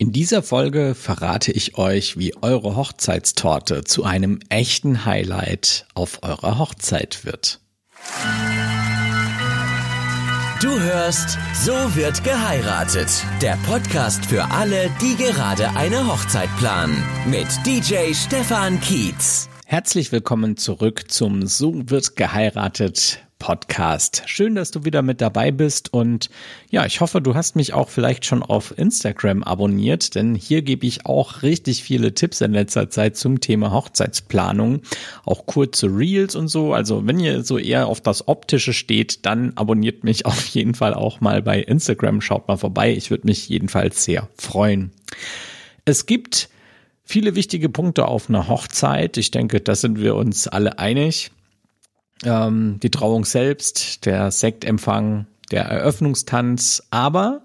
In dieser Folge verrate ich euch, wie eure Hochzeitstorte zu einem echten Highlight auf eurer Hochzeit wird. Du hörst So wird geheiratet. Der Podcast für alle, die gerade eine Hochzeit planen. Mit DJ Stefan Kietz. Herzlich willkommen zurück zum So wird geheiratet Podcast. Schön, dass du wieder mit dabei bist und ja, ich hoffe, du hast mich auch vielleicht schon auf Instagram abonniert, denn hier gebe ich auch richtig viele Tipps in letzter Zeit zum Thema Hochzeitsplanung, auch kurze Reels und so. Also, wenn ihr so eher auf das optische steht, dann abonniert mich auf jeden Fall auch mal bei Instagram, schaut mal vorbei. Ich würde mich jedenfalls sehr freuen. Es gibt viele wichtige Punkte auf einer Hochzeit. Ich denke, da sind wir uns alle einig ähm, die Trauung selbst, der Sektempfang, der Eröffnungstanz, aber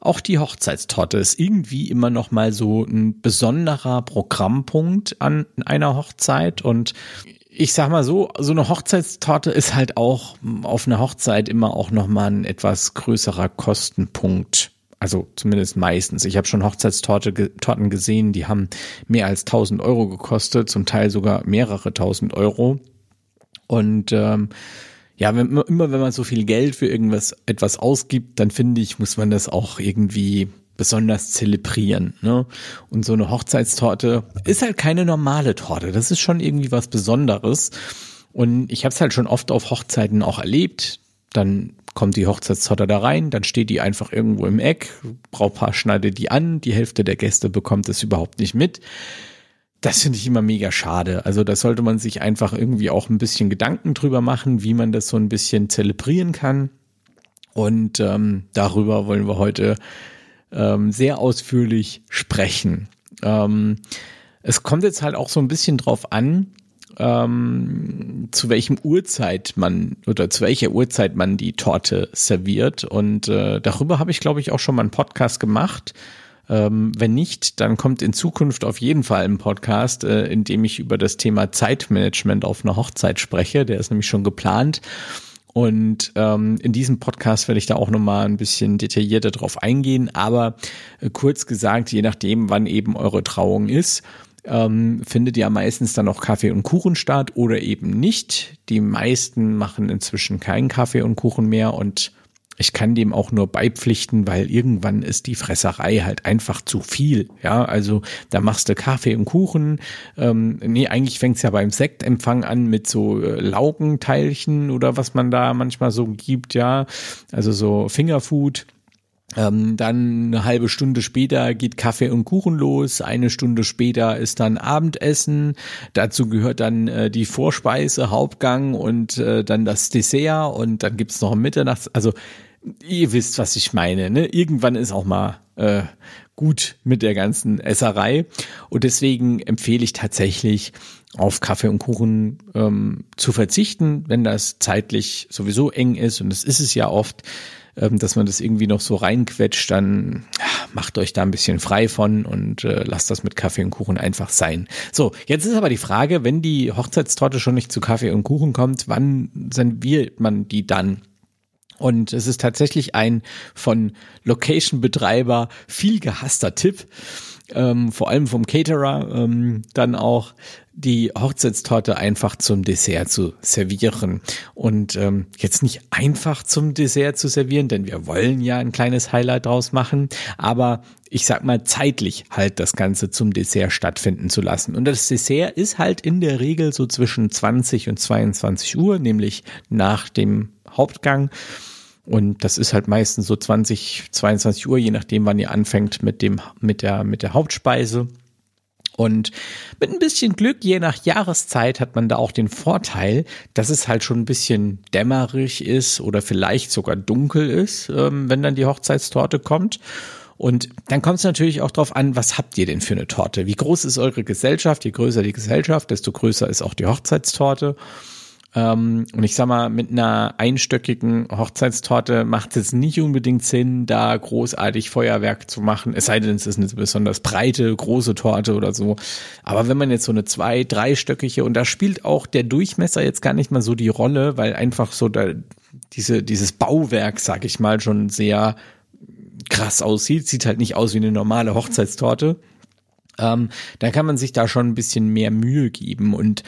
auch die Hochzeitstorte ist irgendwie immer noch mal so ein besonderer Programmpunkt an einer Hochzeit und ich sag mal so, so eine Hochzeitstorte ist halt auch auf einer Hochzeit immer auch noch mal ein etwas größerer Kostenpunkt. Also zumindest meistens. Ich habe schon Hochzeitstorten gesehen, die haben mehr als 1000 Euro gekostet, zum Teil sogar mehrere tausend Euro. Und ähm, ja, wenn, immer wenn man so viel Geld für irgendwas etwas ausgibt, dann finde ich, muss man das auch irgendwie besonders zelebrieren. Ne? Und so eine Hochzeitstorte ist halt keine normale Torte. Das ist schon irgendwie was Besonderes. Und ich habe es halt schon oft auf Hochzeiten auch erlebt. Dann kommt die Hochzeitstorte da rein, dann steht die einfach irgendwo im Eck, Brautpaar schneidet die an, die Hälfte der Gäste bekommt es überhaupt nicht mit. Das finde ich immer mega schade. Also da sollte man sich einfach irgendwie auch ein bisschen Gedanken drüber machen, wie man das so ein bisschen zelebrieren kann. Und ähm, darüber wollen wir heute ähm, sehr ausführlich sprechen. Ähm, es kommt jetzt halt auch so ein bisschen drauf an, ähm, zu welchem Uhrzeit man oder zu welcher Uhrzeit man die Torte serviert. Und äh, darüber habe ich, glaube ich, auch schon mal einen Podcast gemacht. Ähm, wenn nicht, dann kommt in Zukunft auf jeden Fall ein Podcast, äh, in dem ich über das Thema Zeitmanagement auf einer Hochzeit spreche. Der ist nämlich schon geplant. Und ähm, in diesem Podcast werde ich da auch nochmal ein bisschen detaillierter drauf eingehen. Aber äh, kurz gesagt, je nachdem, wann eben eure Trauung ist, ähm, findet ja meistens dann auch Kaffee und Kuchen statt oder eben nicht. Die meisten machen inzwischen keinen Kaffee und Kuchen mehr und ich kann dem auch nur beipflichten, weil irgendwann ist die Fresserei halt einfach zu viel. Ja, also da machst du Kaffee und Kuchen. Ähm, nee, eigentlich fängt's ja beim Sektempfang an mit so äh, Laugenteilchen oder was man da manchmal so gibt, ja. Also so Fingerfood. Ähm, dann eine halbe Stunde später geht Kaffee und Kuchen los. Eine Stunde später ist dann Abendessen. Dazu gehört dann äh, die Vorspeise, Hauptgang und äh, dann das Dessert und dann gibt's noch Mitternachts. Also ihr wisst, was ich meine. Ne? Irgendwann ist auch mal äh, gut mit der ganzen Esserei. Und deswegen empfehle ich tatsächlich, auf Kaffee und Kuchen ähm, zu verzichten, wenn das zeitlich sowieso eng ist. Und das ist es ja oft, ähm, dass man das irgendwie noch so reinquetscht. Dann macht euch da ein bisschen frei von und äh, lasst das mit Kaffee und Kuchen einfach sein. So, jetzt ist aber die Frage, wenn die Hochzeitstorte schon nicht zu Kaffee und Kuchen kommt, wann serviert man die dann? Und es ist tatsächlich ein von Location-Betreiber viel gehasster Tipp, ähm, vor allem vom Caterer, ähm, dann auch die Hochzeitstorte einfach zum Dessert zu servieren. Und ähm, jetzt nicht einfach zum Dessert zu servieren, denn wir wollen ja ein kleines Highlight draus machen, aber ich sag mal zeitlich halt das Ganze zum Dessert stattfinden zu lassen. Und das Dessert ist halt in der Regel so zwischen 20 und 22 Uhr, nämlich nach dem Hauptgang. Und das ist halt meistens so 20, 22 Uhr, je nachdem, wann ihr anfängt mit dem, mit der, mit der Hauptspeise. Und mit ein bisschen Glück, je nach Jahreszeit, hat man da auch den Vorteil, dass es halt schon ein bisschen dämmerig ist oder vielleicht sogar dunkel ist, ähm, wenn dann die Hochzeitstorte kommt. Und dann kommt es natürlich auch darauf an, was habt ihr denn für eine Torte? Wie groß ist eure Gesellschaft? Je größer die Gesellschaft, desto größer ist auch die Hochzeitstorte. Ähm, und ich sag mal, mit einer einstöckigen Hochzeitstorte macht es nicht unbedingt Sinn, da großartig Feuerwerk zu machen. Es sei denn, es ist eine besonders breite, große Torte oder so. Aber wenn man jetzt so eine zwei-, dreistöckige und da spielt auch der Durchmesser jetzt gar nicht mal so die Rolle, weil einfach so da diese, dieses Bauwerk, sag ich mal, schon sehr krass aussieht, sieht halt nicht aus wie eine normale Hochzeitstorte, ähm, dann kann man sich da schon ein bisschen mehr Mühe geben und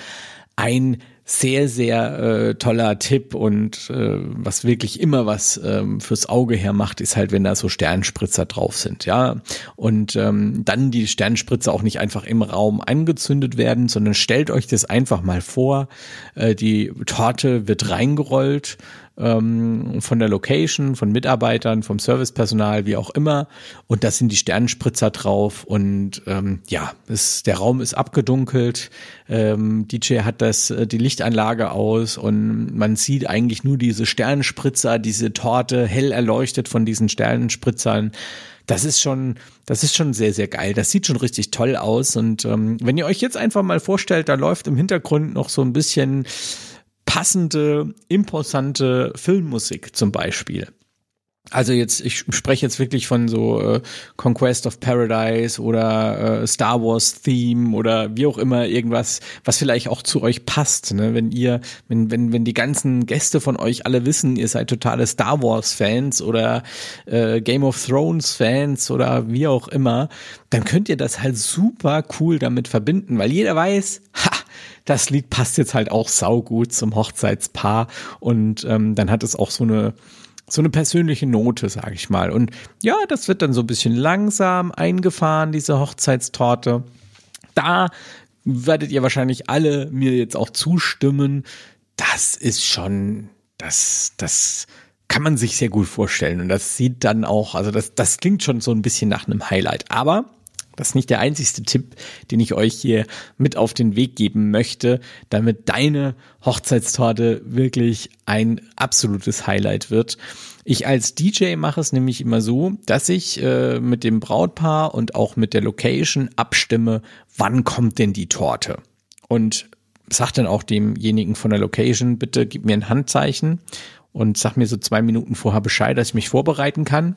ein sehr, sehr äh, toller Tipp und äh, was wirklich immer was ähm, fürs Auge hermacht, ist halt, wenn da so Sternspritzer drauf sind, ja. Und ähm, dann die Sternspritzer auch nicht einfach im Raum angezündet werden, sondern stellt euch das einfach mal vor. Äh, die Torte wird reingerollt ähm, von der Location, von Mitarbeitern, vom Servicepersonal, wie auch immer. Und da sind die Sternenspritzer drauf und ähm, ja, es, der Raum ist abgedunkelt. Ähm, DJ hat das äh, die Lichtanlage aus und man sieht eigentlich nur diese Sternenspritzer, diese Torte hell erleuchtet von diesen Sternenspritzern das ist schon, das ist schon sehr, sehr geil. Das sieht schon richtig toll aus. Und ähm, wenn ihr euch jetzt einfach mal vorstellt, da läuft im Hintergrund noch so ein bisschen passende, imposante Filmmusik zum Beispiel. Also jetzt, ich spreche jetzt wirklich von so äh, Conquest of Paradise oder äh, Star Wars Theme oder wie auch immer irgendwas, was vielleicht auch zu euch passt. Ne? Wenn ihr, wenn, wenn, wenn die ganzen Gäste von euch alle wissen, ihr seid totale Star Wars Fans oder äh, Game of Thrones Fans oder wie auch immer, dann könnt ihr das halt super cool damit verbinden, weil jeder weiß, ha, das Lied passt jetzt halt auch saugut zum Hochzeitspaar und ähm, dann hat es auch so eine so eine persönliche Note, sage ich mal. Und ja, das wird dann so ein bisschen langsam eingefahren, diese Hochzeitstorte. Da werdet ihr wahrscheinlich alle mir jetzt auch zustimmen. Das ist schon, das, das kann man sich sehr gut vorstellen. Und das sieht dann auch, also das, das klingt schon so ein bisschen nach einem Highlight. Aber das ist nicht der einzigste Tipp, den ich euch hier mit auf den Weg geben möchte, damit deine Hochzeitstorte wirklich ein absolutes Highlight wird. Ich als DJ mache es nämlich immer so, dass ich äh, mit dem Brautpaar und auch mit der Location abstimme, wann kommt denn die Torte? Und sag dann auch demjenigen von der Location, bitte gib mir ein Handzeichen und sag mir so zwei Minuten vorher Bescheid, dass ich mich vorbereiten kann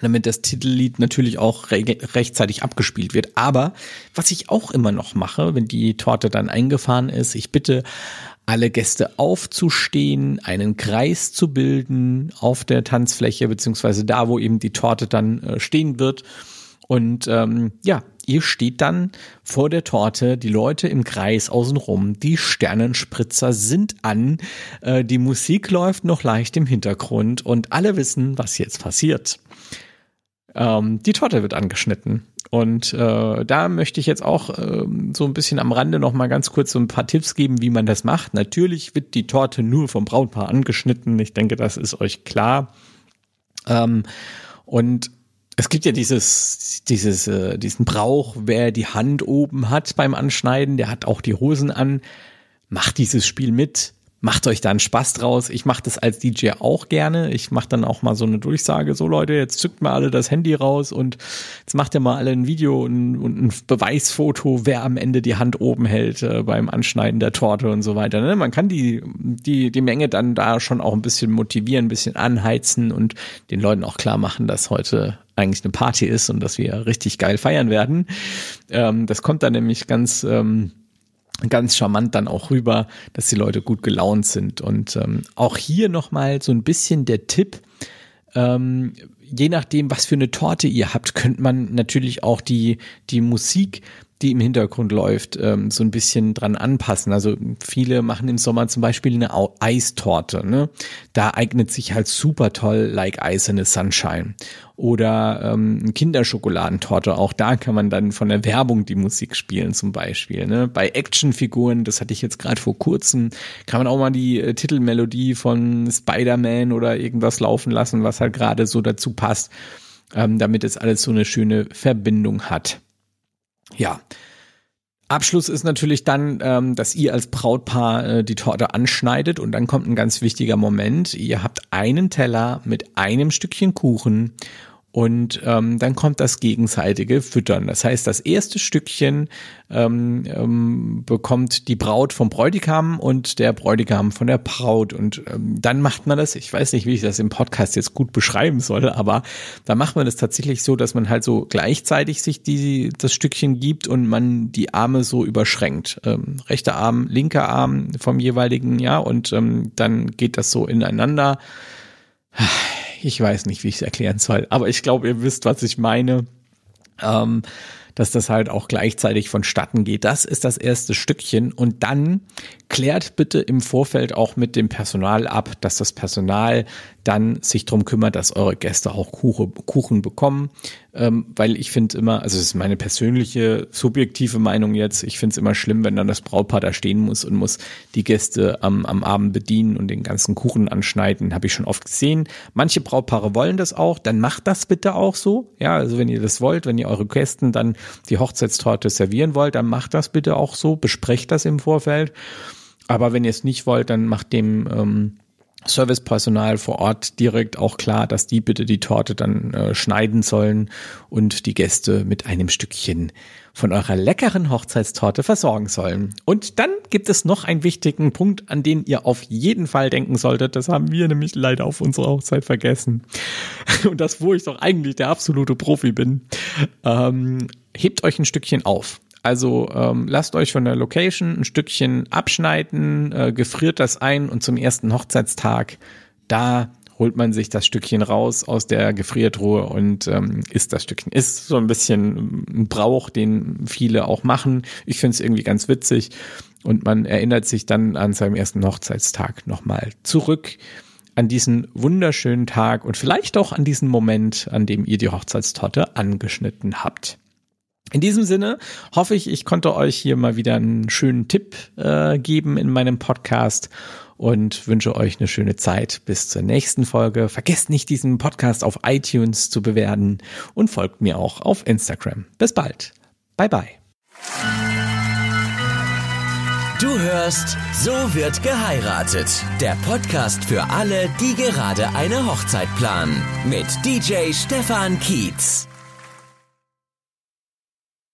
damit das Titellied natürlich auch re rechtzeitig abgespielt wird. Aber was ich auch immer noch mache, wenn die Torte dann eingefahren ist, ich bitte alle Gäste aufzustehen, einen Kreis zu bilden auf der Tanzfläche, beziehungsweise da, wo eben die Torte dann äh, stehen wird. Und ähm, ja, ihr steht dann vor der Torte, die Leute im Kreis außenrum, die Sternenspritzer sind an, äh, die Musik läuft noch leicht im Hintergrund und alle wissen, was jetzt passiert. Ähm, die Torte wird angeschnitten. Und äh, da möchte ich jetzt auch äh, so ein bisschen am Rande noch mal ganz kurz so ein paar Tipps geben, wie man das macht. Natürlich wird die Torte nur vom Brautpaar angeschnitten. Ich denke, das ist euch klar. Ähm, und es gibt ja dieses, dieses, äh, diesen Brauch, wer die Hand oben hat beim Anschneiden, der hat auch die Hosen an. Macht dieses Spiel mit macht euch da einen Spaß draus. Ich mache das als DJ auch gerne. Ich mache dann auch mal so eine Durchsage, so Leute, jetzt zückt mal alle das Handy raus und jetzt macht ihr mal alle ein Video und, und ein Beweisfoto, wer am Ende die Hand oben hält äh, beim Anschneiden der Torte und so weiter. Ne? Man kann die, die, die Menge dann da schon auch ein bisschen motivieren, ein bisschen anheizen und den Leuten auch klar machen, dass heute eigentlich eine Party ist und dass wir richtig geil feiern werden. Ähm, das kommt dann nämlich ganz ähm, ganz charmant dann auch rüber, dass die Leute gut gelaunt sind. Und ähm, auch hier nochmal so ein bisschen der Tipp, ähm, je nachdem, was für eine Torte ihr habt, könnt man natürlich auch die, die Musik die im Hintergrund läuft, ähm, so ein bisschen dran anpassen. Also viele machen im Sommer zum Beispiel eine Eistorte. Ne? Da eignet sich halt super toll Like Ice in the Sunshine. Oder ähm, Kinderschokoladentorte. Auch da kann man dann von der Werbung die Musik spielen zum Beispiel. Ne? Bei Actionfiguren, das hatte ich jetzt gerade vor kurzem, kann man auch mal die äh, Titelmelodie von Spider-Man oder irgendwas laufen lassen, was halt gerade so dazu passt, ähm, damit es alles so eine schöne Verbindung hat. Ja. Abschluss ist natürlich dann, ähm, dass ihr als Brautpaar äh, die Torte anschneidet und dann kommt ein ganz wichtiger Moment. Ihr habt einen Teller mit einem Stückchen Kuchen und ähm, dann kommt das gegenseitige Füttern. Das heißt, das erste Stückchen ähm, ähm, bekommt die Braut vom Bräutigam und der Bräutigam von der Braut. Und ähm, dann macht man das, ich weiß nicht, wie ich das im Podcast jetzt gut beschreiben soll, aber da macht man das tatsächlich so, dass man halt so gleichzeitig sich die, das Stückchen gibt und man die Arme so überschränkt. Ähm, rechter Arm, linker Arm vom jeweiligen, ja, und ähm, dann geht das so ineinander ich weiß nicht, wie ich es erklären soll, aber ich glaube, ihr wisst, was ich meine. Ähm, dass das halt auch gleichzeitig vonstatten geht. Das ist das erste Stückchen. Und dann klärt bitte im Vorfeld auch mit dem Personal ab, dass das Personal dann sich drum kümmert, dass eure Gäste auch Kuchen bekommen. Ähm, weil ich finde immer, also das ist meine persönliche, subjektive Meinung jetzt, ich finde es immer schlimm, wenn dann das Brautpaar da stehen muss und muss die Gäste am, am Abend bedienen und den ganzen Kuchen anschneiden. Habe ich schon oft gesehen. Manche Brautpaare wollen das auch, dann macht das bitte auch so. Ja, also wenn ihr das wollt, wenn ihr eure Gästen dann die Hochzeitstorte servieren wollt, dann macht das bitte auch so, besprecht das im Vorfeld. Aber wenn ihr es nicht wollt, dann macht dem ähm, Servicepersonal vor Ort direkt auch klar, dass die bitte die Torte dann äh, schneiden sollen und die Gäste mit einem Stückchen von eurer leckeren Hochzeitstorte versorgen sollen. Und dann gibt es noch einen wichtigen Punkt, an den ihr auf jeden Fall denken solltet. Das haben wir nämlich leider auf unserer Hochzeit vergessen. Und das, wo ich doch eigentlich der absolute Profi bin. Ähm, hebt euch ein Stückchen auf. Also ähm, lasst euch von der Location ein Stückchen abschneiden, äh, gefriert das ein und zum ersten Hochzeitstag, da holt man sich das Stückchen raus aus der Gefriertruhe und ähm, isst das Stückchen. Ist so ein bisschen ein Brauch, den viele auch machen. Ich finde es irgendwie ganz witzig und man erinnert sich dann an seinem ersten Hochzeitstag nochmal zurück an diesen wunderschönen Tag und vielleicht auch an diesen Moment, an dem ihr die Hochzeitstorte angeschnitten habt. In diesem Sinne hoffe ich, ich konnte euch hier mal wieder einen schönen Tipp äh, geben in meinem Podcast und wünsche euch eine schöne Zeit bis zur nächsten Folge. Vergesst nicht, diesen Podcast auf iTunes zu bewerten und folgt mir auch auf Instagram. Bis bald. Bye bye. Du hörst So wird geheiratet. Der Podcast für alle, die gerade eine Hochzeit planen. Mit DJ Stefan Kietz.